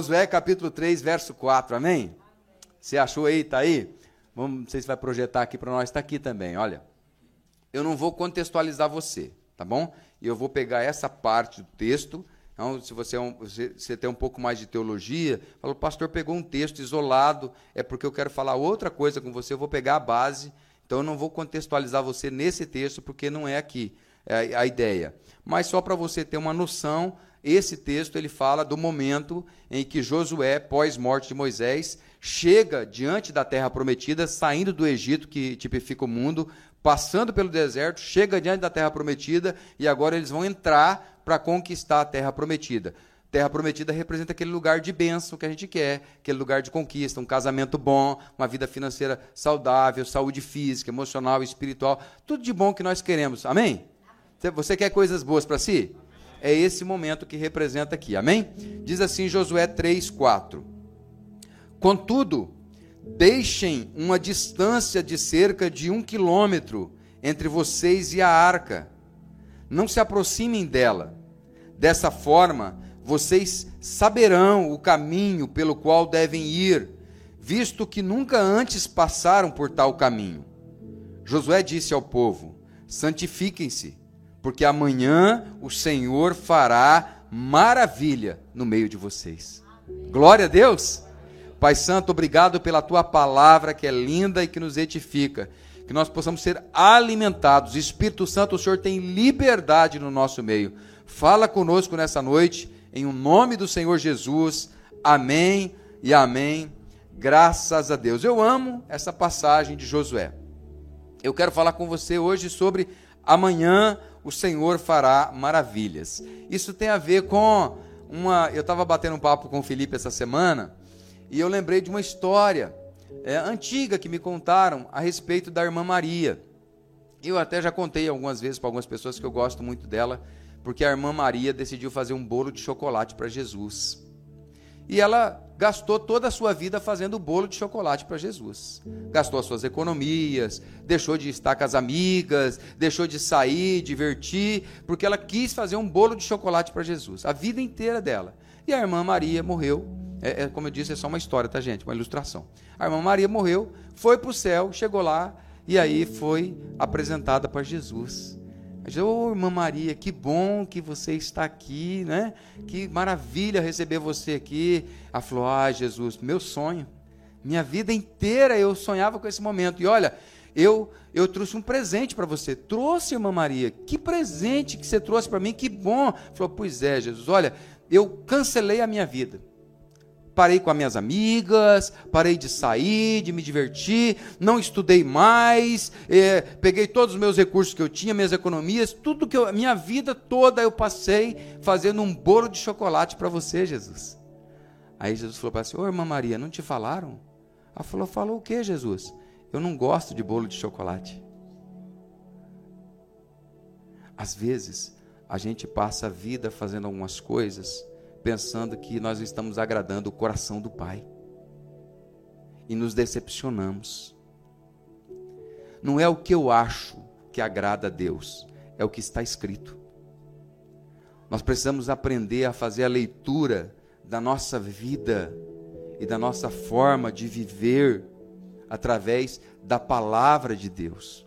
Josué capítulo 3, verso 4, amém? Você achou aí? Está aí? Vamos, não sei se vai projetar aqui para nós, está aqui também, olha. Eu não vou contextualizar você, tá bom? E eu vou pegar essa parte do texto. Então, se você, é um, você, você tem um pouco mais de teologia, fala, o pastor pegou um texto isolado, é porque eu quero falar outra coisa com você, eu vou pegar a base. Então, eu não vou contextualizar você nesse texto, porque não é aqui é a ideia. Mas só para você ter uma noção, esse texto ele fala do momento em que Josué, pós-morte de Moisés, chega diante da terra prometida, saindo do Egito, que tipifica o mundo, passando pelo deserto, chega diante da terra prometida e agora eles vão entrar para conquistar a terra prometida. Terra prometida representa aquele lugar de bênção que a gente quer, aquele lugar de conquista, um casamento bom, uma vida financeira saudável, saúde física, emocional, espiritual, tudo de bom que nós queremos. Amém? Você quer coisas boas para si? É esse momento que representa aqui. Amém? Diz assim Josué 3, 4. Contudo, deixem uma distância de cerca de um quilômetro entre vocês e a arca. Não se aproximem dela. Dessa forma, vocês saberão o caminho pelo qual devem ir, visto que nunca antes passaram por tal caminho. Josué disse ao povo: Santifiquem-se, porque amanhã o Senhor fará maravilha no meio de vocês. Glória a Deus! Pai Santo, obrigado pela tua palavra que é linda e que nos edifica. Que nós possamos ser alimentados. Espírito Santo, o Senhor tem liberdade no nosso meio. Fala conosco nessa noite, em o um nome do Senhor Jesus. Amém e amém. Graças a Deus. Eu amo essa passagem de Josué. Eu quero falar com você hoje sobre amanhã o Senhor fará maravilhas. Isso tem a ver com uma. Eu estava batendo um papo com o Felipe essa semana e eu lembrei de uma história é, antiga que me contaram a respeito da irmã Maria. Eu até já contei algumas vezes para algumas pessoas que eu gosto muito dela, porque a irmã Maria decidiu fazer um bolo de chocolate para Jesus. E ela gastou toda a sua vida fazendo bolo de chocolate para Jesus. Gastou as suas economias, deixou de estar com as amigas, deixou de sair, divertir, porque ela quis fazer um bolo de chocolate para Jesus. A vida inteira dela. E a irmã Maria morreu é, é, como eu disse, é só uma história, tá, gente? Uma ilustração. A irmã Maria morreu, foi para o céu, chegou lá e aí foi apresentada para Jesus. Ô oh, irmã Maria, que bom que você está aqui, né? Que maravilha receber você aqui. Ela falou: Ah, Jesus, meu sonho. Minha vida inteira eu sonhava com esse momento. E olha, eu eu trouxe um presente para você. Trouxe, irmã Maria. Que presente que você trouxe para mim, que bom. Falou: Pois é, Jesus, olha, eu cancelei a minha vida parei com as minhas amigas, parei de sair, de me divertir, não estudei mais, é, peguei todos os meus recursos que eu tinha, minhas economias, tudo que eu, minha vida toda eu passei fazendo um bolo de chocolate para você, Jesus. Aí Jesus falou para ela assim: Ô irmã Maria, não te falaram? Ela falou: Falou o que, Jesus? Eu não gosto de bolo de chocolate. Às vezes, a gente passa a vida fazendo algumas coisas pensando que nós estamos agradando o coração do Pai. E nos decepcionamos. Não é o que eu acho que agrada a Deus, é o que está escrito. Nós precisamos aprender a fazer a leitura da nossa vida e da nossa forma de viver através da palavra de Deus.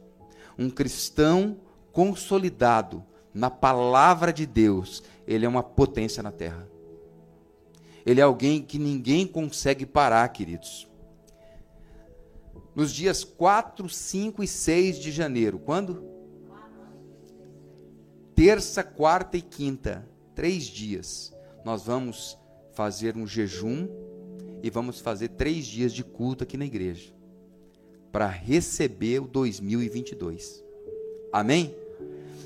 Um cristão consolidado na palavra de Deus, ele é uma potência na terra. Ele é alguém que ninguém consegue parar, queridos. Nos dias 4, 5 e 6 de janeiro, quando? Terça, quarta e quinta, três dias, nós vamos fazer um jejum e vamos fazer três dias de culto aqui na igreja, para receber o 2022. Amém?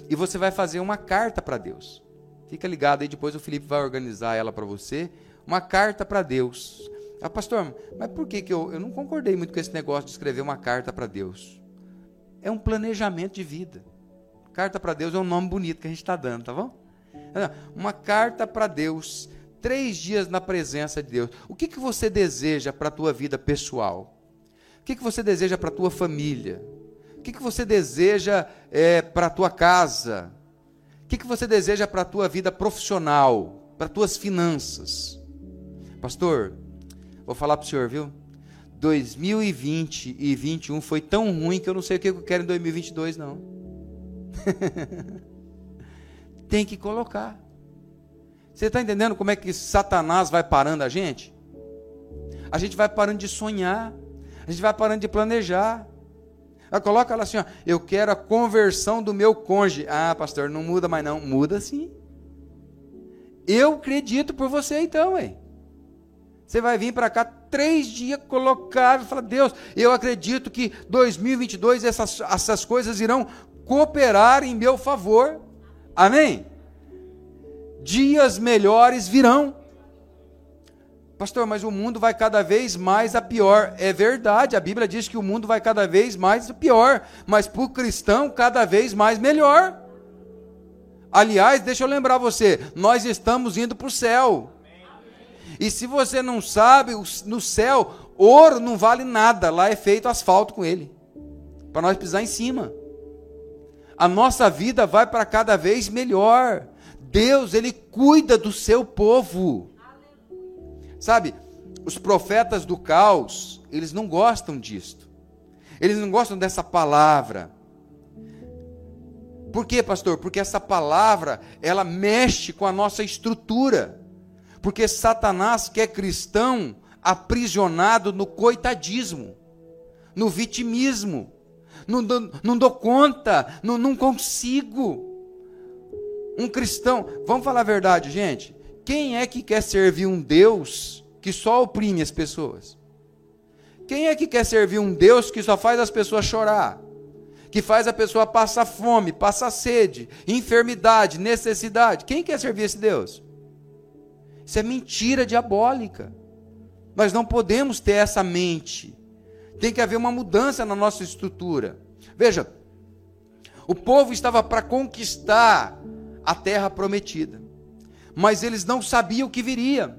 E você vai fazer uma carta para Deus. Fica ligado aí, depois o Felipe vai organizar ela para você uma carta para Deus. Ah, pastor, mas por que, que eu, eu não concordei muito com esse negócio de escrever uma carta para Deus? É um planejamento de vida. Carta para Deus é um nome bonito que a gente está dando, tá bom? Uma carta para Deus, três dias na presença de Deus. O que, que você deseja para a tua vida pessoal? O que, que você deseja para a tua família? O que, que você deseja é, para a tua casa? O que, que você deseja para a tua vida profissional? Para as tuas finanças? Pastor, vou falar para o senhor, viu? 2020 e 2021 foi tão ruim que eu não sei o que eu quero em 2022, não. Tem que colocar. Você está entendendo como é que Satanás vai parando a gente? A gente vai parando de sonhar, a gente vai parando de planejar. Ela coloca ela assim, ó, eu quero a conversão do meu cônjuge. Ah, pastor, não muda mais não. Muda sim. Eu acredito por você então, hein? Você vai vir para cá três dias colocar e falar, Deus, eu acredito que 2022 essas, essas coisas irão cooperar em meu favor. Amém? Dias melhores virão. Pastor, mas o mundo vai cada vez mais a pior. É verdade, a Bíblia diz que o mundo vai cada vez mais a pior, mas para o cristão, cada vez mais melhor. Aliás, deixa eu lembrar você, nós estamos indo para o céu. E se você não sabe, no céu, ouro não vale nada, lá é feito asfalto com ele, para nós pisar em cima. A nossa vida vai para cada vez melhor. Deus, Ele cuida do seu povo. Sabe, os profetas do caos, eles não gostam disto. Eles não gostam dessa palavra. Por quê, pastor? Porque essa palavra, ela mexe com a nossa estrutura. Porque Satanás quer cristão aprisionado no coitadismo, no vitimismo. Não, não, não dou conta, não, não consigo. Um cristão, vamos falar a verdade, gente. Quem é que quer servir um Deus que só oprime as pessoas? Quem é que quer servir um Deus que só faz as pessoas chorar? Que faz a pessoa passar fome, passar sede, enfermidade, necessidade? Quem quer servir esse Deus? Isso é mentira diabólica. Nós não podemos ter essa mente. Tem que haver uma mudança na nossa estrutura. Veja, o povo estava para conquistar a terra prometida mas eles não sabiam o que viria.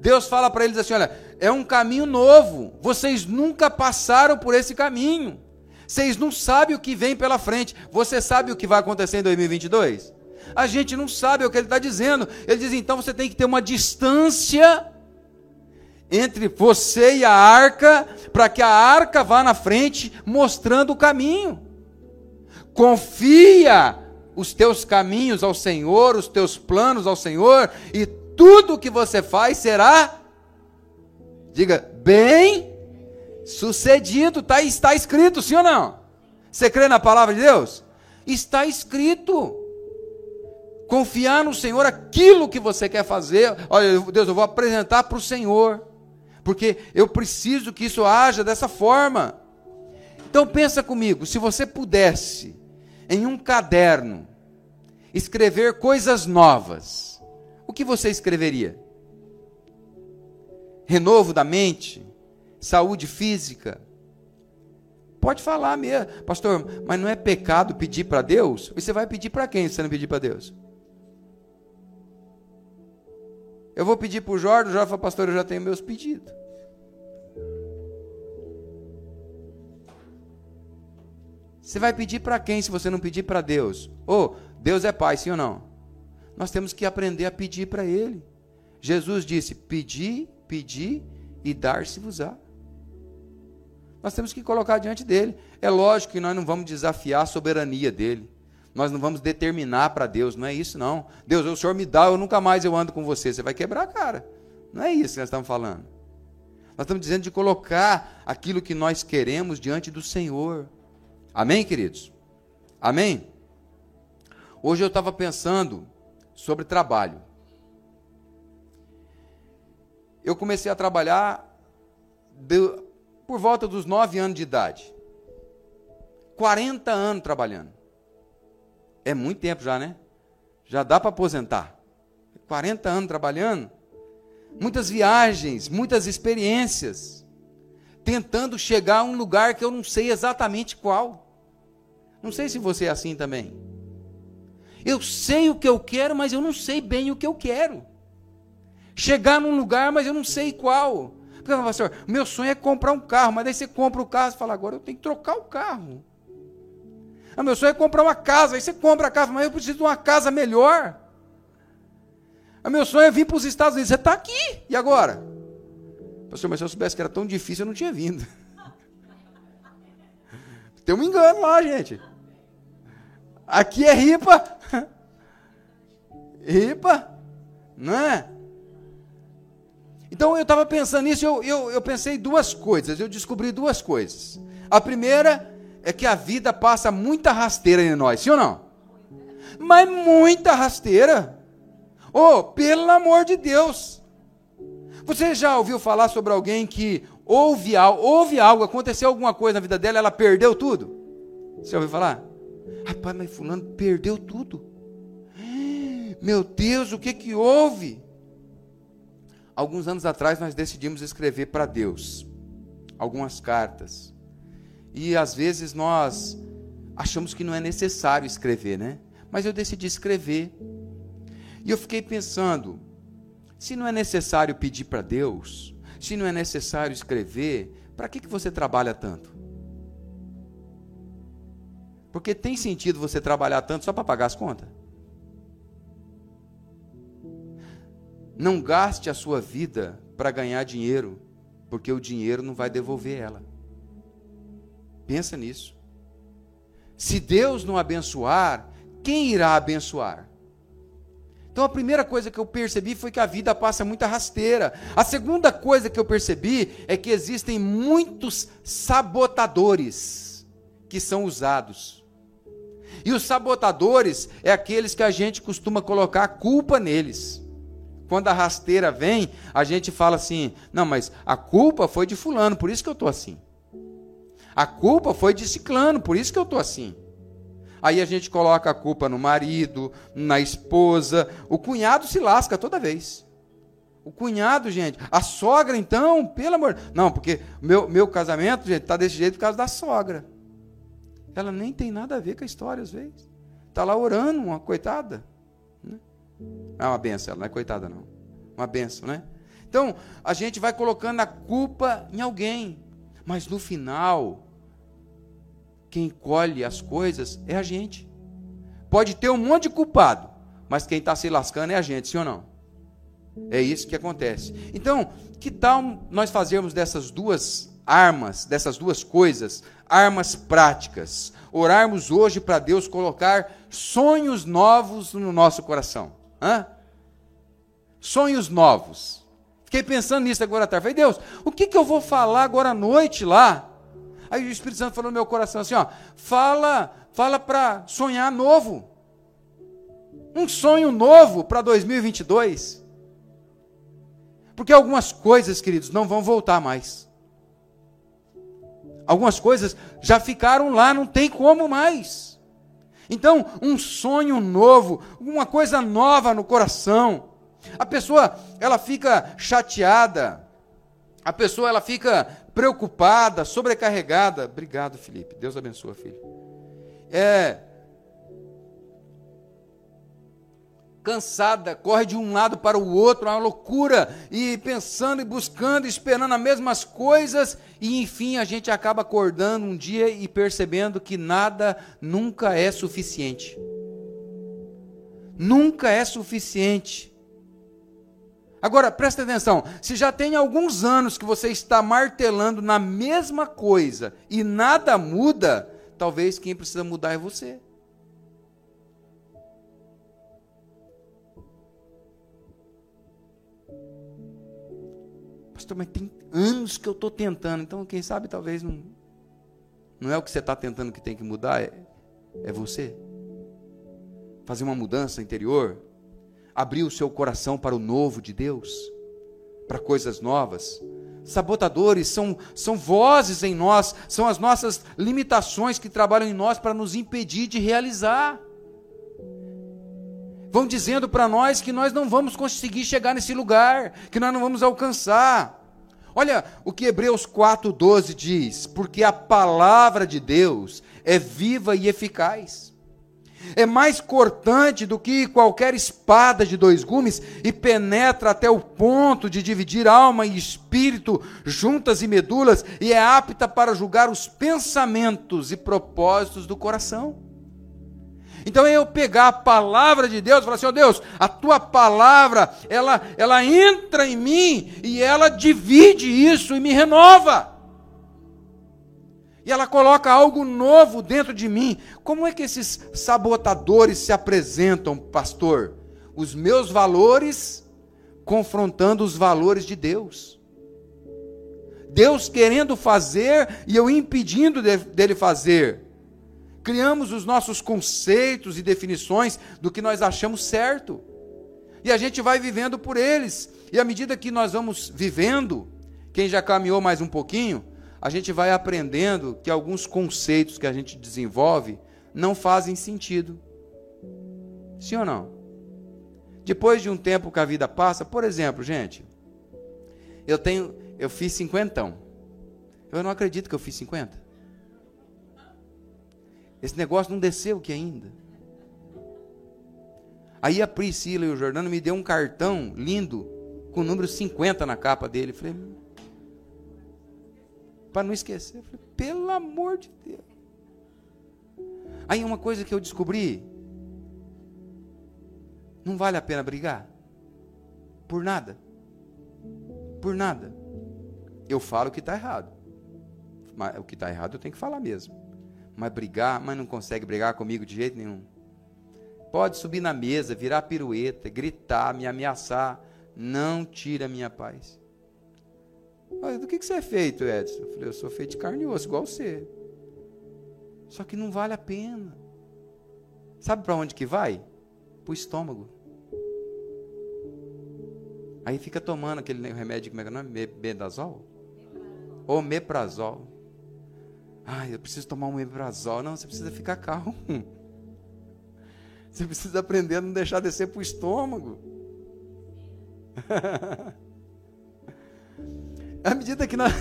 Deus fala para eles assim: olha, é um caminho novo, vocês nunca passaram por esse caminho, vocês não sabem o que vem pela frente. Você sabe o que vai acontecer em 2022? A gente não sabe o que ele está dizendo. Ele diz: então você tem que ter uma distância entre você e a arca, para que a arca vá na frente mostrando o caminho. Confia os teus caminhos ao Senhor, os teus planos ao Senhor, e tudo que você faz será, diga, bem sucedido. Tá, está escrito, sim ou não? Você crê na palavra de Deus? Está escrito. Confiar no Senhor aquilo que você quer fazer. Olha, Deus, eu vou apresentar para o Senhor, porque eu preciso que isso haja dessa forma. Então pensa comigo, se você pudesse em um caderno, escrever coisas novas, o que você escreveria? Renovo da mente? Saúde física? Pode falar mesmo, pastor, mas não é pecado pedir para Deus? Você vai pedir para quem se você não pedir para Deus? Eu vou pedir para o Jorge, o Jorge fala, pastor, eu já tenho meus pedidos. Você vai pedir para quem se você não pedir para Deus? Ou oh, Deus é Pai, sim ou não? Nós temos que aprender a pedir para Ele. Jesus disse: Pedi, pedi e dar-se-vos-á. Nós temos que colocar diante dele. É lógico que nós não vamos desafiar a soberania dele. Nós não vamos determinar para Deus, não é isso não. Deus, o Senhor me dá, eu nunca mais eu ando com você. Você vai quebrar a cara. Não é isso que nós estamos falando. Nós estamos dizendo de colocar aquilo que nós queremos diante do Senhor. Amém, queridos? Amém? Hoje eu estava pensando sobre trabalho. Eu comecei a trabalhar de, por volta dos nove anos de idade. 40 anos trabalhando. É muito tempo já, né? Já dá para aposentar. 40 anos trabalhando. Muitas viagens, muitas experiências. Tentando chegar a um lugar que eu não sei exatamente qual. Não sei se você é assim também. Eu sei o que eu quero, mas eu não sei bem o que eu quero. Chegar num lugar, mas eu não sei qual. Porque, pastor, meu sonho é comprar um carro, mas daí você compra o carro e fala, agora eu tenho que trocar o carro. Ah, meu sonho é comprar uma casa, aí você compra a casa, mas eu preciso de uma casa melhor. Ah, meu sonho é vir para os Estados Unidos, você está aqui, e agora? Pastor, mas se eu soubesse que era tão difícil, eu não tinha vindo. Tem um engano lá, gente. Aqui é ripa. Ripa, não é? Então eu estava pensando nisso, eu, eu, eu pensei duas coisas, eu descobri duas coisas. A primeira é que a vida passa muita rasteira em nós, sim ou não? Mas muita rasteira. Oh, pelo amor de Deus. Você já ouviu falar sobre alguém que houve, houve algo, aconteceu alguma coisa na vida dela, ela perdeu tudo? Você ouviu falar? Rapaz, mas fulano perdeu tudo. Meu Deus, o que que houve? Alguns anos atrás nós decidimos escrever para Deus algumas cartas. E às vezes nós achamos que não é necessário escrever, né? Mas eu decidi escrever. E eu fiquei pensando, se não é necessário pedir para Deus, se não é necessário escrever, para que, que você trabalha tanto? Porque tem sentido você trabalhar tanto só para pagar as contas? Não gaste a sua vida para ganhar dinheiro, porque o dinheiro não vai devolver ela. Pensa nisso. Se Deus não abençoar, quem irá abençoar? Então a primeira coisa que eu percebi foi que a vida passa muita rasteira. A segunda coisa que eu percebi é que existem muitos sabotadores que são usados. E os sabotadores é aqueles que a gente costuma colocar a culpa neles. Quando a rasteira vem, a gente fala assim: não, mas a culpa foi de Fulano, por isso que eu estou assim. A culpa foi de Ciclano, por isso que eu estou assim. Aí a gente coloca a culpa no marido, na esposa. O cunhado se lasca toda vez. O cunhado, gente. A sogra, então, pelo amor. Não, porque meu, meu casamento, gente, está desse jeito por causa da sogra. Ela nem tem nada a ver com a história, às vezes. Está lá orando, uma coitada. Né? É uma benção, ela não é coitada, não. Uma benção, né? Então, a gente vai colocando a culpa em alguém. Mas no final, quem colhe as coisas é a gente. Pode ter um monte de culpado, mas quem está se lascando é a gente, sim ou não? É isso que acontece. Então, que tal nós fazermos dessas duas armas, dessas duas coisas, armas práticas? Orarmos hoje para Deus colocar sonhos novos no nosso coração. Hã? Sonhos novos. Fiquei pensando nisso agora à tarde. Falei, Deus, o que, que eu vou falar agora à noite lá? Aí o Espírito Santo falou no meu coração assim, ó, fala, fala para sonhar novo. Um sonho novo para 2022. Porque algumas coisas, queridos, não vão voltar mais. Algumas coisas já ficaram lá, não tem como mais. Então, um sonho novo, uma coisa nova no coração. A pessoa, ela fica chateada. A pessoa, ela fica preocupada, sobrecarregada. Obrigado, Felipe. Deus abençoe, filho. É. Cansada, corre de um lado para o outro, uma loucura, e pensando e buscando, esperando as mesmas coisas, e enfim a gente acaba acordando um dia e percebendo que nada nunca é suficiente. Nunca é suficiente. Agora, presta atenção: se já tem alguns anos que você está martelando na mesma coisa e nada muda, talvez quem precisa mudar é você. Pastor, mas tem anos que eu estou tentando, então quem sabe talvez não, não é o que você está tentando que tem que mudar, é, é você. Fazer uma mudança interior, abrir o seu coração para o novo de Deus, para coisas novas. Sabotadores são, são vozes em nós, são as nossas limitações que trabalham em nós para nos impedir de realizar. Vão dizendo para nós que nós não vamos conseguir chegar nesse lugar, que nós não vamos alcançar. Olha o que Hebreus 4,12 diz: porque a palavra de Deus é viva e eficaz é mais cortante do que qualquer espada de dois gumes e penetra até o ponto de dividir alma e espírito, juntas e medulas, e é apta para julgar os pensamentos e propósitos do coração. Então eu pegar a palavra de Deus e falar assim, ó oh, Deus, a tua palavra, ela, ela entra em mim e ela divide isso e me renova. E ela coloca algo novo dentro de mim. Como é que esses sabotadores se apresentam, pastor? Os meus valores confrontando os valores de Deus. Deus querendo fazer e eu impedindo dele fazer criamos os nossos conceitos e definições do que nós achamos certo. E a gente vai vivendo por eles. E à medida que nós vamos vivendo, quem já caminhou mais um pouquinho, a gente vai aprendendo que alguns conceitos que a gente desenvolve não fazem sentido. Sim ou não? Depois de um tempo que a vida passa, por exemplo, gente, eu tenho, eu fiz cinquentão. Eu não acredito que eu fiz 50. Esse negócio não desceu aqui ainda. Aí a Priscila e o Jordano me deu um cartão lindo, com o número 50 na capa dele. Eu falei, para não esquecer. Eu falei, pelo amor de Deus. Aí uma coisa que eu descobri, não vale a pena brigar. Por nada. Por nada. Eu falo o que está errado. Mas o que está errado eu tenho que falar mesmo mas brigar, mas não consegue brigar comigo de jeito nenhum. Pode subir na mesa, virar pirueta, gritar, me ameaçar, não tira minha paz. Do que, que você é feito, Edson? Eu falei, eu sou feito de carne e osso, igual você. Só que não vale a pena. Sabe para onde que vai? Para o estômago. Aí fica tomando aquele remédio, como é que é o nome? Bendazol? Omeprazol. Ai, eu preciso tomar um omeprazol. Não, você precisa ficar calmo. Você precisa aprender a não deixar descer para o estômago. à medida que nós.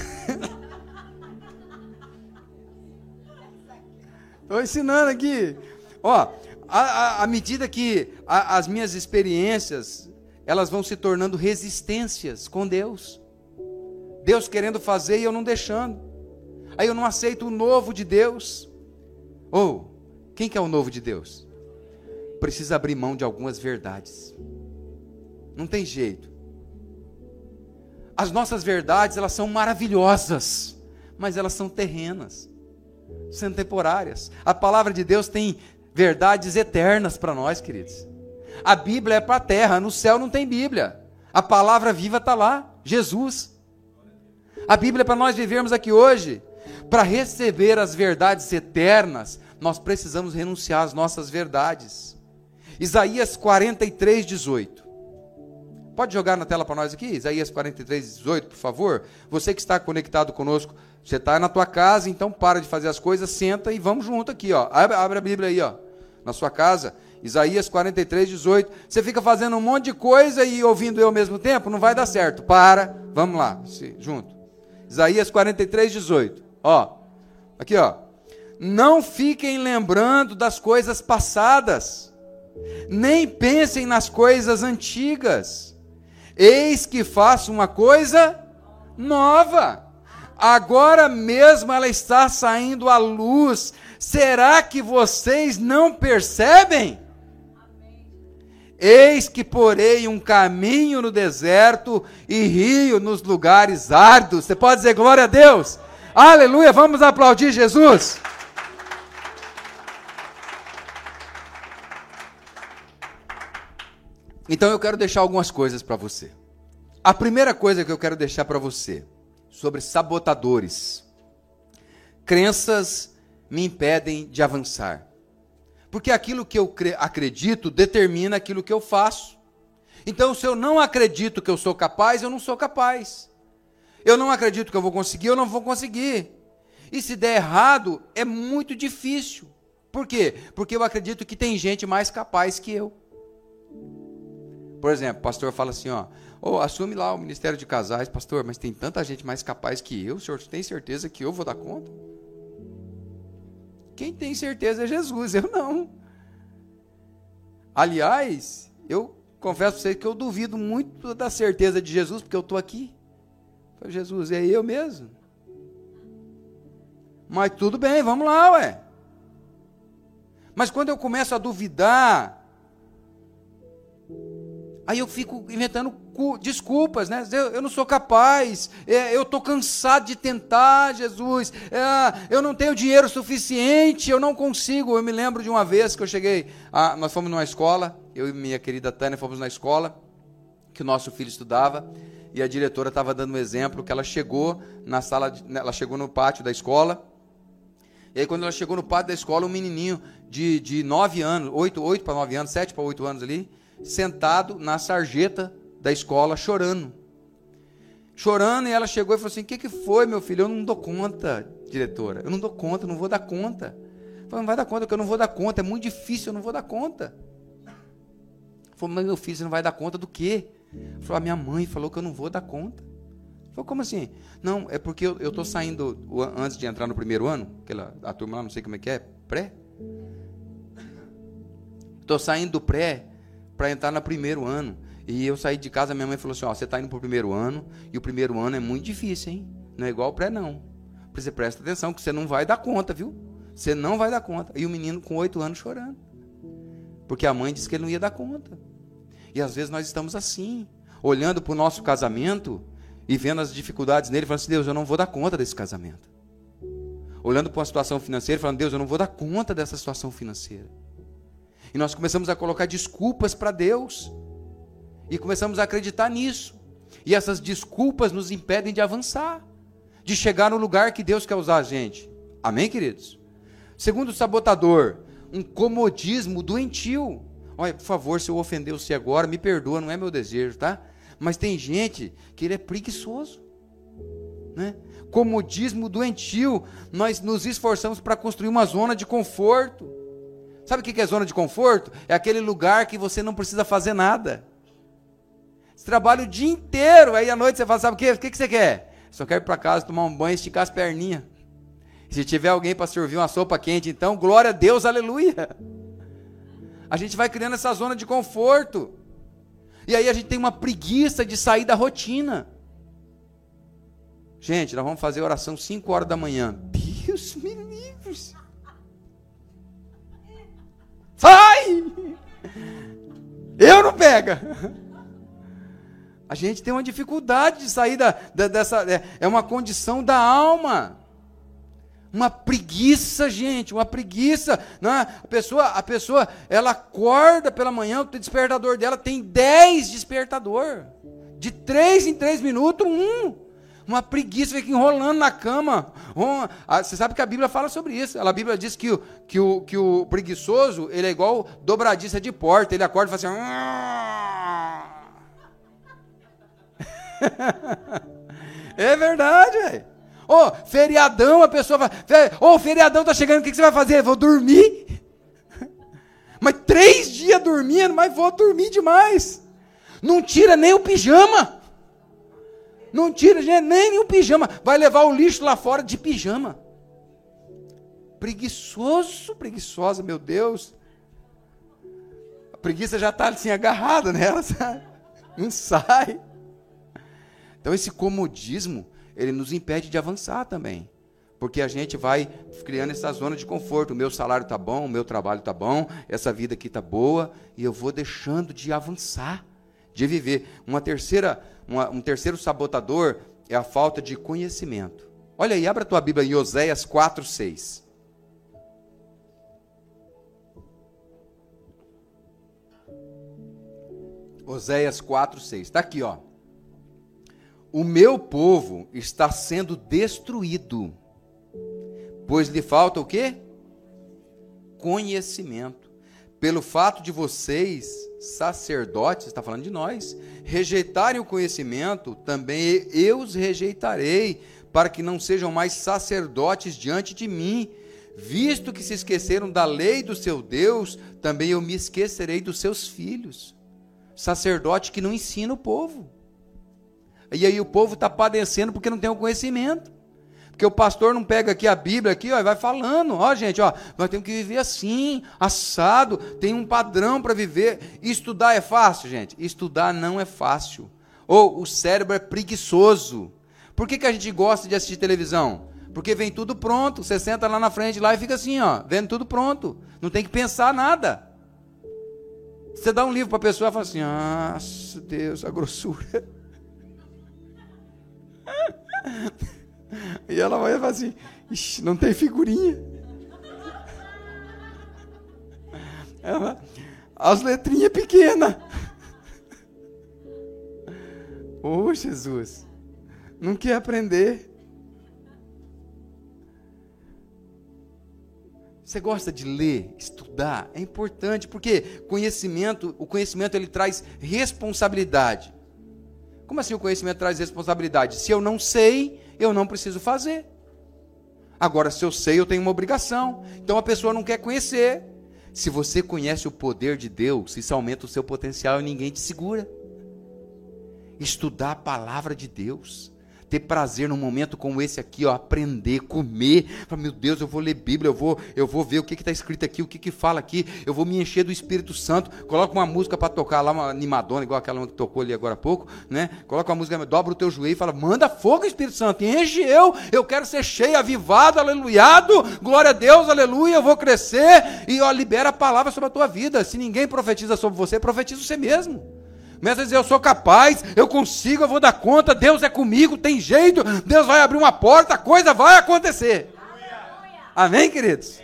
Estou ensinando aqui. Ó, à, medida que a, as minhas experiências elas vão se tornando resistências com Deus. Deus querendo fazer e eu não deixando. Aí eu não aceito o novo de Deus. Ou, oh, quem quer o novo de Deus? Precisa abrir mão de algumas verdades. Não tem jeito. As nossas verdades, elas são maravilhosas, mas elas são terrenas, são temporárias. A palavra de Deus tem verdades eternas para nós, queridos. A Bíblia é para a terra, no céu não tem Bíblia. A palavra viva está lá, Jesus. A Bíblia é para nós vivermos aqui hoje. Para receber as verdades eternas, nós precisamos renunciar às nossas verdades. Isaías 43, 18. Pode jogar na tela para nós aqui? Isaías 43, 18, por favor. Você que está conectado conosco, você está na tua casa, então para de fazer as coisas, senta e vamos junto aqui, ó. Abre, abre a Bíblia aí, ó, na sua casa. Isaías 43, 18. Você fica fazendo um monte de coisa e ouvindo eu ao mesmo tempo, não vai dar certo. Para, vamos lá, junto. Isaías 43, 18. Ó, aqui ó. Não fiquem lembrando das coisas passadas, nem pensem nas coisas antigas. Eis que faço uma coisa nova. Agora mesmo ela está saindo à luz. Será que vocês não percebem? Eis que porei um caminho no deserto e rio nos lugares árduos. Você pode dizer glória a Deus? Aleluia, vamos aplaudir Jesus. Então eu quero deixar algumas coisas para você. A primeira coisa que eu quero deixar para você sobre sabotadores. Crenças me impedem de avançar. Porque aquilo que eu acredito determina aquilo que eu faço. Então, se eu não acredito que eu sou capaz, eu não sou capaz. Eu não acredito que eu vou conseguir, eu não vou conseguir. E se der errado, é muito difícil. Por quê? Porque eu acredito que tem gente mais capaz que eu. Por exemplo, o pastor fala assim, ó, oh, assume lá o ministério de casais, pastor, mas tem tanta gente mais capaz que eu, o senhor tem certeza que eu vou dar conta? Quem tem certeza é Jesus, eu não. Aliás, eu confesso para vocês que eu duvido muito da certeza de Jesus, porque eu estou aqui. Jesus, é eu mesmo? Mas tudo bem, vamos lá, ué. Mas quando eu começo a duvidar, aí eu fico inventando desculpas, né? Eu, eu não sou capaz, é, eu estou cansado de tentar, Jesus, é, eu não tenho dinheiro suficiente, eu não consigo. Eu me lembro de uma vez que eu cheguei, a, nós fomos numa escola, eu e minha querida Tânia fomos na escola, que o nosso filho estudava, e a diretora estava dando um exemplo que ela chegou na sala, de, ela chegou no pátio da escola, e aí quando ela chegou no pátio da escola, um menininho de, de 9 anos, 8, 8 para 9 anos, 7 para 8 anos ali, sentado na sarjeta da escola, chorando. Chorando, e ela chegou e falou assim: O que, que foi, meu filho? Eu não dou conta, diretora. Eu não dou conta, eu não vou dar conta. Eu falei, não vai dar conta, porque eu não vou dar conta, é muito difícil, eu não vou dar conta. Falou, mas meu filho, você não vai dar conta do quê? Falou, a minha mãe falou que eu não vou dar conta. Falou, como assim? Não, é porque eu estou saindo antes de entrar no primeiro ano, aquela, a turma lá, não sei como é que é, pré. Estou saindo do pré para entrar no primeiro ano. E eu saí de casa, minha mãe falou assim: Ó, você está indo para o primeiro ano, e o primeiro ano é muito difícil, hein? Não é igual o pré, não. Você presta atenção, que você não vai dar conta, viu? Você não vai dar conta. E o menino com oito anos chorando. Porque a mãe disse que ele não ia dar conta. E às vezes nós estamos assim, olhando para o nosso casamento e vendo as dificuldades nele, falando assim: Deus, eu não vou dar conta desse casamento. Olhando para uma situação financeira, falando: Deus, eu não vou dar conta dessa situação financeira. E nós começamos a colocar desculpas para Deus. E começamos a acreditar nisso. E essas desculpas nos impedem de avançar, de chegar no lugar que Deus quer usar a gente. Amém, queridos? Segundo o sabotador, um comodismo doentio. Olha, por favor, se eu ofender você agora, me perdoa, não é meu desejo, tá? Mas tem gente que ele é preguiçoso, né? Comodismo doentio, nós nos esforçamos para construir uma zona de conforto. Sabe o que é zona de conforto? É aquele lugar que você não precisa fazer nada. Você trabalha o dia inteiro, aí à noite você fala, sabe o que? O que você quer? Só quero ir para casa tomar um banho e esticar as perninhas. Se tiver alguém para servir uma sopa quente, então, glória a Deus, aleluia. A gente vai criando essa zona de conforto. E aí a gente tem uma preguiça de sair da rotina. Gente, nós vamos fazer oração 5 horas da manhã. Sai! Eu não pega. A gente tem uma dificuldade de sair da, da, dessa. É, é uma condição da alma. Uma preguiça, gente, uma preguiça. Não é? a, pessoa, a pessoa, ela acorda pela manhã, o despertador dela tem 10 despertador. De 3 em 3 minutos, um. Uma preguiça, fica enrolando na cama. Você sabe que a Bíblia fala sobre isso. A Bíblia diz que o, que o, que o preguiçoso, ele é igual dobradiça de porta. Ele acorda e fala assim... é verdade, velho. Ô, feriadão, a pessoa vai. Ô, oh, feriadão tá chegando, o que, que você vai fazer? Vou dormir. Mas três dias dormindo, mas vou dormir demais. Não tira nem o pijama. Não tira nem o pijama. Vai levar o lixo lá fora de pijama. Preguiçoso, preguiçosa, meu Deus. A preguiça já está assim agarrada nela, sabe? Não sai. Então esse comodismo ele nos impede de avançar também. Porque a gente vai criando essa zona de conforto. O meu salário está bom, o meu trabalho está bom, essa vida aqui está boa, e eu vou deixando de avançar, de viver. Uma terceira, uma, um terceiro sabotador é a falta de conhecimento. Olha aí, abra a tua Bíblia em Oséias 4, 6. Oséias 4, 6. Está aqui, ó o meu povo está sendo destruído, pois lhe falta o quê? Conhecimento. Pelo fato de vocês, sacerdotes, está falando de nós, rejeitarem o conhecimento, também eu os rejeitarei, para que não sejam mais sacerdotes diante de mim. Visto que se esqueceram da lei do seu Deus, também eu me esquecerei dos seus filhos. Sacerdote que não ensina o povo. E aí o povo está padecendo porque não tem o conhecimento. Porque o pastor não pega aqui a Bíblia aqui, ó, e vai falando, ó, gente, ó, nós temos que viver assim, assado, tem um padrão para viver. Estudar é fácil, gente? Estudar não é fácil. Ou o cérebro é preguiçoso. Por que, que a gente gosta de assistir televisão? Porque vem tudo pronto. Você senta lá na frente lá e fica assim, ó, vendo tudo pronto. Não tem que pensar nada. Você dá um livro para a pessoa e fala assim: Ah, Deus, a grossura. E ela vai falar assim: não tem figurinha. Ela, as letrinhas pequenas. Oh, Jesus. Não quer aprender. Você gosta de ler, estudar? É importante porque conhecimento, o conhecimento ele traz responsabilidade. Como assim o conhecimento traz responsabilidade? Se eu não sei, eu não preciso fazer. Agora, se eu sei, eu tenho uma obrigação. Então a pessoa não quer conhecer. Se você conhece o poder de Deus, isso aumenta o seu potencial e ninguém te segura. Estudar a palavra de Deus ter prazer num momento como esse aqui, ó, aprender, comer. Falar, meu Deus, eu vou ler Bíblia, eu vou, eu vou ver o que está escrito aqui, o que, que fala aqui, eu vou me encher do Espírito Santo. Coloca uma música para tocar lá, uma animadona, igual aquela que tocou ali agora há pouco, né? Coloca uma música, dobra o teu joelho e fala, manda fogo, Espírito Santo, enche eu, eu quero ser cheio, avivado, aleluiado, glória a Deus, aleluia, eu vou crescer, e ó, libera a palavra sobre a tua vida. Se ninguém profetiza sobre você, profetiza você mesmo. Começa a dizer, eu sou capaz, eu consigo, eu vou dar conta, Deus é comigo, tem jeito, Deus vai abrir uma porta, a coisa vai acontecer. Amém, queridos?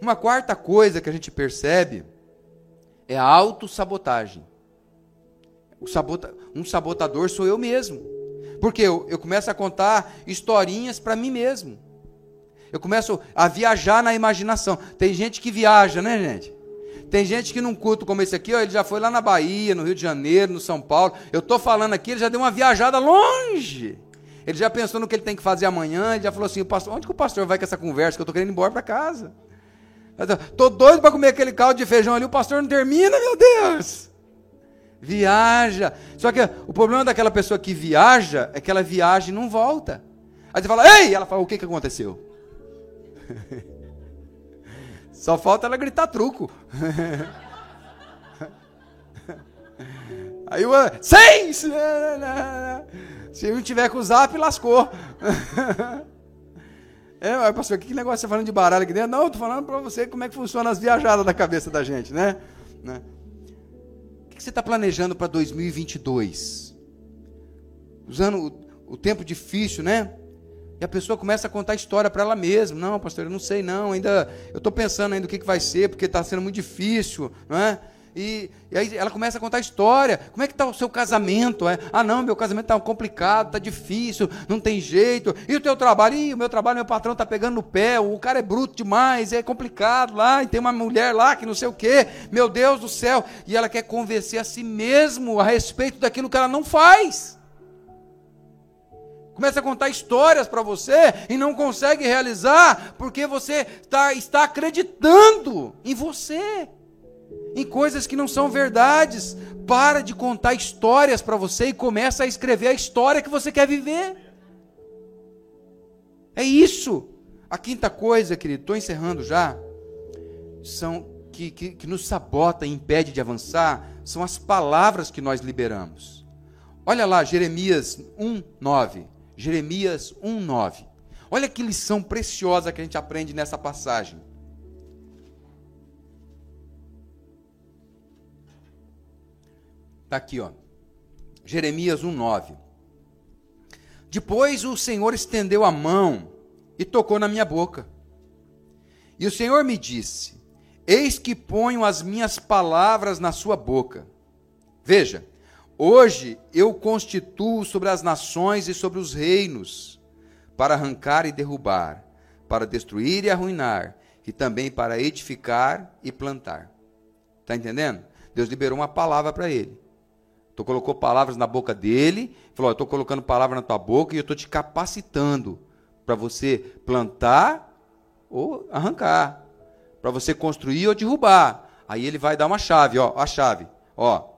Uma quarta coisa que a gente percebe é a autossabotagem. Sabota, um sabotador sou eu mesmo. Porque eu, eu começo a contar historinhas para mim mesmo. Eu começo a viajar na imaginação. Tem gente que viaja, né, gente? Tem gente que num culto como esse aqui, ó, ele já foi lá na Bahia, no Rio de Janeiro, no São Paulo. Eu estou falando aqui, ele já deu uma viajada longe. Ele já pensou no que ele tem que fazer amanhã, ele já falou assim, pastor, onde que o pastor vai com essa conversa que eu estou querendo ir embora para casa? Estou doido para comer aquele caldo de feijão ali, o pastor não termina, meu Deus. Viaja. Só que o problema daquela pessoa que viaja é que ela viaja e não volta. Aí você fala, ei! Ela fala, o que, que aconteceu? Só falta ela gritar truco. Aí o seis! Se não tiver com o zap, lascou. É, mas pastor, que negócio você tá falando de baralho aqui dentro? Não, eu tô falando para você como é que funciona as viajadas da cabeça da gente, né? né? O que você está planejando para 2022? Usando o, o tempo difícil, né? E a pessoa começa a contar história para ela mesma. Não, pastor, eu não sei não, ainda eu estou pensando ainda o que, que vai ser, porque está sendo muito difícil, não é? E, e, aí ela começa a contar história. Como é que está o seu casamento? É? Ah, não, meu casamento está complicado, está difícil, não tem jeito. E o teu trabalho? Ih, o meu trabalho, meu patrão está pegando no pé, o cara é bruto demais, é complicado lá, e tem uma mulher lá que não sei o quê. Meu Deus do céu. E ela quer convencer a si mesmo a respeito daquilo que ela não faz. Começa a contar histórias para você e não consegue realizar porque você tá, está acreditando em você, em coisas que não são verdades. Para de contar histórias para você e começa a escrever a história que você quer viver. É isso. A quinta coisa, querido, estou encerrando já, são que, que, que nos sabota e impede de avançar, são as palavras que nós liberamos. Olha lá, Jeremias 1, 9. Jeremias 1:9. Olha que lição preciosa que a gente aprende nessa passagem. Está aqui, ó. Jeremias 1:9. Depois o Senhor estendeu a mão e tocou na minha boca. E o Senhor me disse: Eis que ponho as minhas palavras na sua boca. Veja, Hoje eu constituo sobre as nações e sobre os reinos, para arrancar e derrubar, para destruir e arruinar, e também para edificar e plantar. Está entendendo? Deus liberou uma palavra para ele. Tu colocou palavras na boca dele, falou: Eu estou colocando palavra na tua boca e eu estou te capacitando para você plantar ou arrancar, para você construir ou derrubar. Aí ele vai dar uma chave, ó, a chave, ó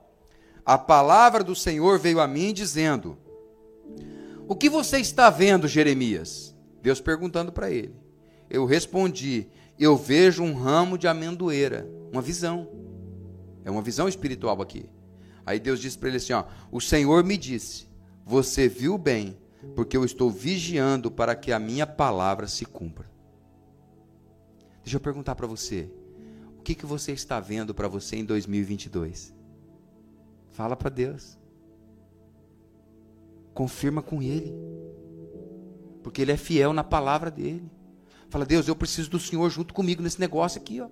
a palavra do Senhor veio a mim dizendo: O que você está vendo, Jeremias? Deus perguntando para ele. Eu respondi: Eu vejo um ramo de amendoeira, uma visão. É uma visão espiritual aqui. Aí Deus disse para ele assim: ó, O Senhor me disse: Você viu bem, porque eu estou vigiando para que a minha palavra se cumpra. Deixa eu perguntar para você: o que, que você está vendo para você em 2022? Fala para Deus. Confirma com Ele. Porque Ele é fiel na palavra dele. Fala, Deus, eu preciso do Senhor junto comigo nesse negócio aqui, ó.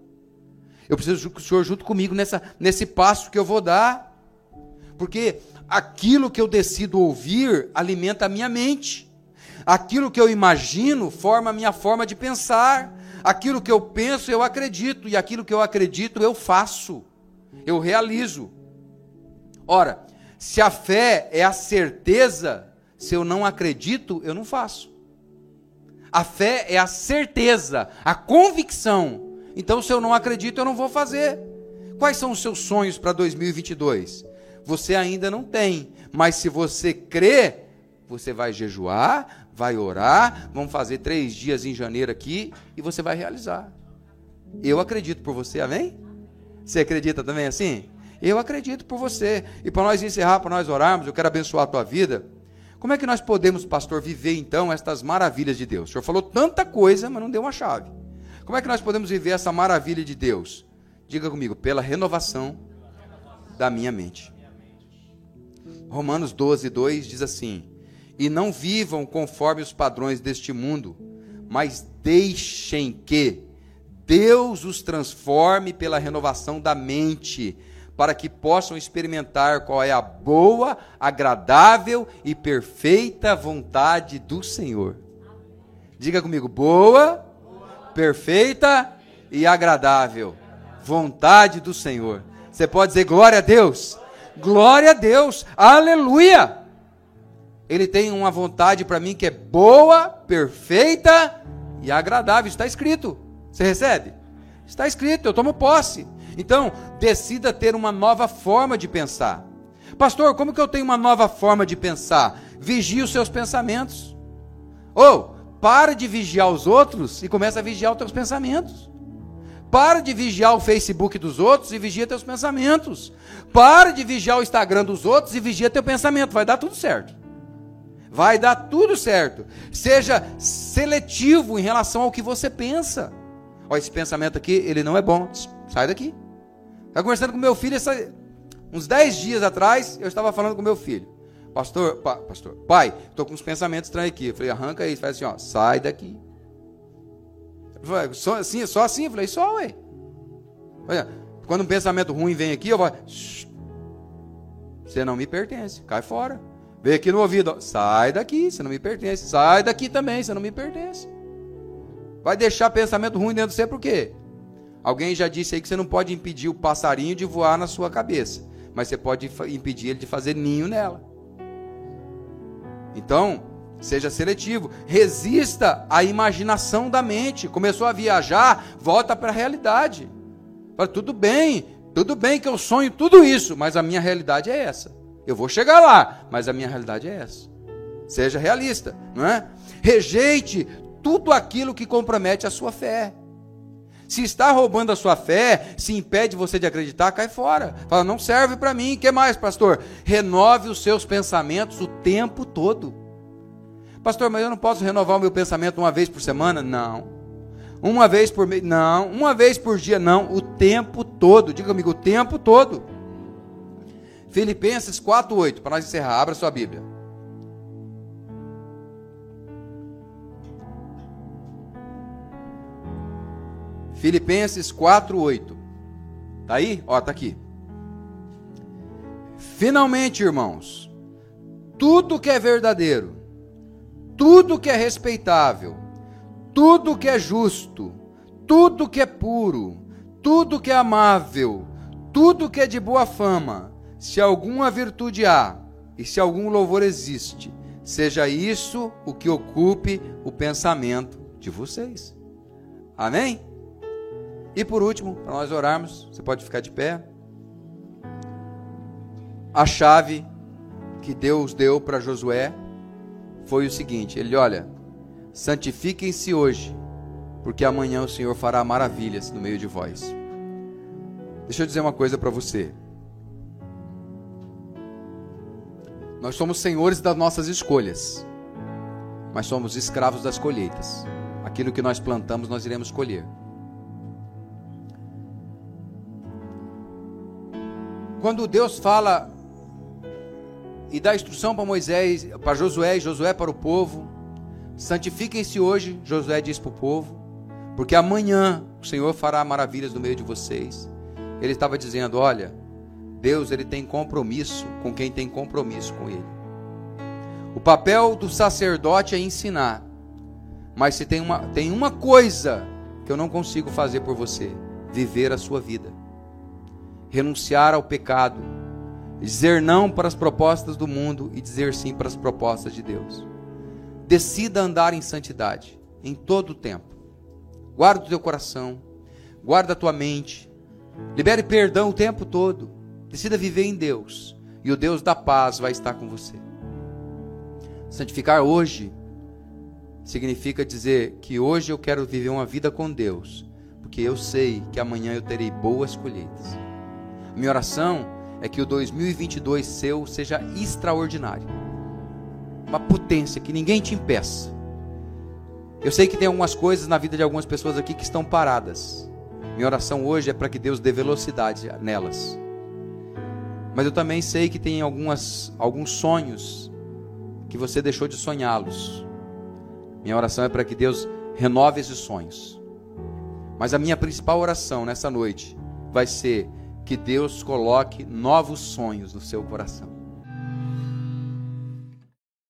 Eu preciso do Senhor junto comigo nessa, nesse passo que eu vou dar. Porque aquilo que eu decido ouvir alimenta a minha mente. Aquilo que eu imagino forma a minha forma de pensar. Aquilo que eu penso, eu acredito. E aquilo que eu acredito, eu faço. Eu realizo. Ora, se a fé é a certeza, se eu não acredito, eu não faço. A fé é a certeza, a convicção. Então, se eu não acredito, eu não vou fazer. Quais são os seus sonhos para 2022? Você ainda não tem, mas se você crê, você vai jejuar, vai orar, vamos fazer três dias em janeiro aqui e você vai realizar. Eu acredito por você, amém? Você acredita também assim? Eu acredito por você. E para nós encerrar, para nós orarmos, eu quero abençoar a tua vida. Como é que nós podemos, pastor, viver então estas maravilhas de Deus? O senhor falou tanta coisa, mas não deu uma chave. Como é que nós podemos viver essa maravilha de Deus? Diga comigo, pela renovação da minha mente. Romanos 12, 2 diz assim: E não vivam conforme os padrões deste mundo, mas deixem que Deus os transforme pela renovação da mente para que possam experimentar qual é a boa, agradável e perfeita vontade do Senhor. Diga comigo, boa, perfeita e agradável vontade do Senhor. Você pode dizer glória a Deus? Glória a Deus, aleluia! Ele tem uma vontade para mim que é boa, perfeita e agradável. Está escrito. Você recebe? Está escrito, eu tomo posse. Então, decida ter uma nova forma de pensar. Pastor, como que eu tenho uma nova forma de pensar? Vigie os seus pensamentos. Ou, para de vigiar os outros e começa a vigiar os teus pensamentos. Para de vigiar o Facebook dos outros e vigia teus pensamentos. Para de vigiar o Instagram dos outros e vigia teu pensamento. Vai dar tudo certo. Vai dar tudo certo. Seja seletivo em relação ao que você pensa. Olha, esse pensamento aqui, ele não é bom. Sai daqui. Estava conversando com meu filho essa, uns 10 dias atrás, eu estava falando com meu filho. Pastor, pa, pastor, pai, estou com uns pensamentos estranhos aqui. Eu falei, arranca isso, faz assim, ó, sai daqui. Falei, só assim, só assim? Eu falei, só, ué. Olha, quando um pensamento ruim vem aqui, eu vou. Você não me pertence, cai fora. Vem aqui no ouvido, ó, sai daqui, você não me pertence. Sai daqui também, você não me pertence. Vai deixar pensamento ruim dentro de você por quê? Alguém já disse aí que você não pode impedir o passarinho de voar na sua cabeça, mas você pode impedir ele de fazer ninho nela. Então, seja seletivo, resista à imaginação da mente. Começou a viajar, volta para a realidade. Fala, tudo bem, tudo bem que eu sonho tudo isso, mas a minha realidade é essa. Eu vou chegar lá, mas a minha realidade é essa. Seja realista, não é? Rejeite tudo aquilo que compromete a sua fé. Se está roubando a sua fé, se impede você de acreditar, cai fora. Fala, não serve para mim. Que mais, pastor? Renove os seus pensamentos o tempo todo. Pastor, mas eu não posso renovar o meu pensamento uma vez por semana? Não. Uma vez por mês? Não. Uma vez por dia? Não. O tempo todo. Diga comigo, o tempo todo. Filipenses 4,8, para nós encerrar. Abra sua Bíblia. Filipenses 4:8. Tá aí? Ó, tá aqui. Finalmente, irmãos, tudo que é verdadeiro, tudo que é respeitável, tudo que é justo, tudo que é puro, tudo que é amável, tudo que é de boa fama, se alguma virtude há e se algum louvor existe, seja isso o que ocupe o pensamento de vocês. Amém? E por último, para nós orarmos, você pode ficar de pé. A chave que Deus deu para Josué foi o seguinte: ele olha, santifiquem-se hoje, porque amanhã o Senhor fará maravilhas no meio de vós. Deixa eu dizer uma coisa para você. Nós somos senhores das nossas escolhas. mas somos escravos das colheitas. Aquilo que nós plantamos, nós iremos colher. Quando Deus fala e dá instrução para Moisés, para Josué e Josué para o povo, santifiquem-se hoje, Josué diz para o povo, porque amanhã o Senhor fará maravilhas no meio de vocês. Ele estava dizendo: olha, Deus ele tem compromisso com quem tem compromisso com Ele. O papel do sacerdote é ensinar, mas se tem uma, tem uma coisa que eu não consigo fazer por você: viver a sua vida, renunciar ao pecado, dizer não para as propostas do mundo e dizer sim para as propostas de Deus. Decida andar em santidade em todo o tempo. Guarda o teu coração, guarda a tua mente, libere perdão o tempo todo. Decida viver em Deus e o Deus da paz vai estar com você. Santificar hoje significa dizer que hoje eu quero viver uma vida com Deus, porque eu sei que amanhã eu terei boas colheitas. Minha oração é que o 2022 seu seja extraordinário. Uma potência que ninguém te impeça. Eu sei que tem algumas coisas na vida de algumas pessoas aqui que estão paradas. Minha oração hoje é para que Deus dê velocidade nelas. Mas eu também sei que tem algumas, alguns sonhos que você deixou de sonhá-los. Minha oração é para que Deus renove esses sonhos. Mas a minha principal oração nessa noite vai ser que Deus coloque novos sonhos no seu coração.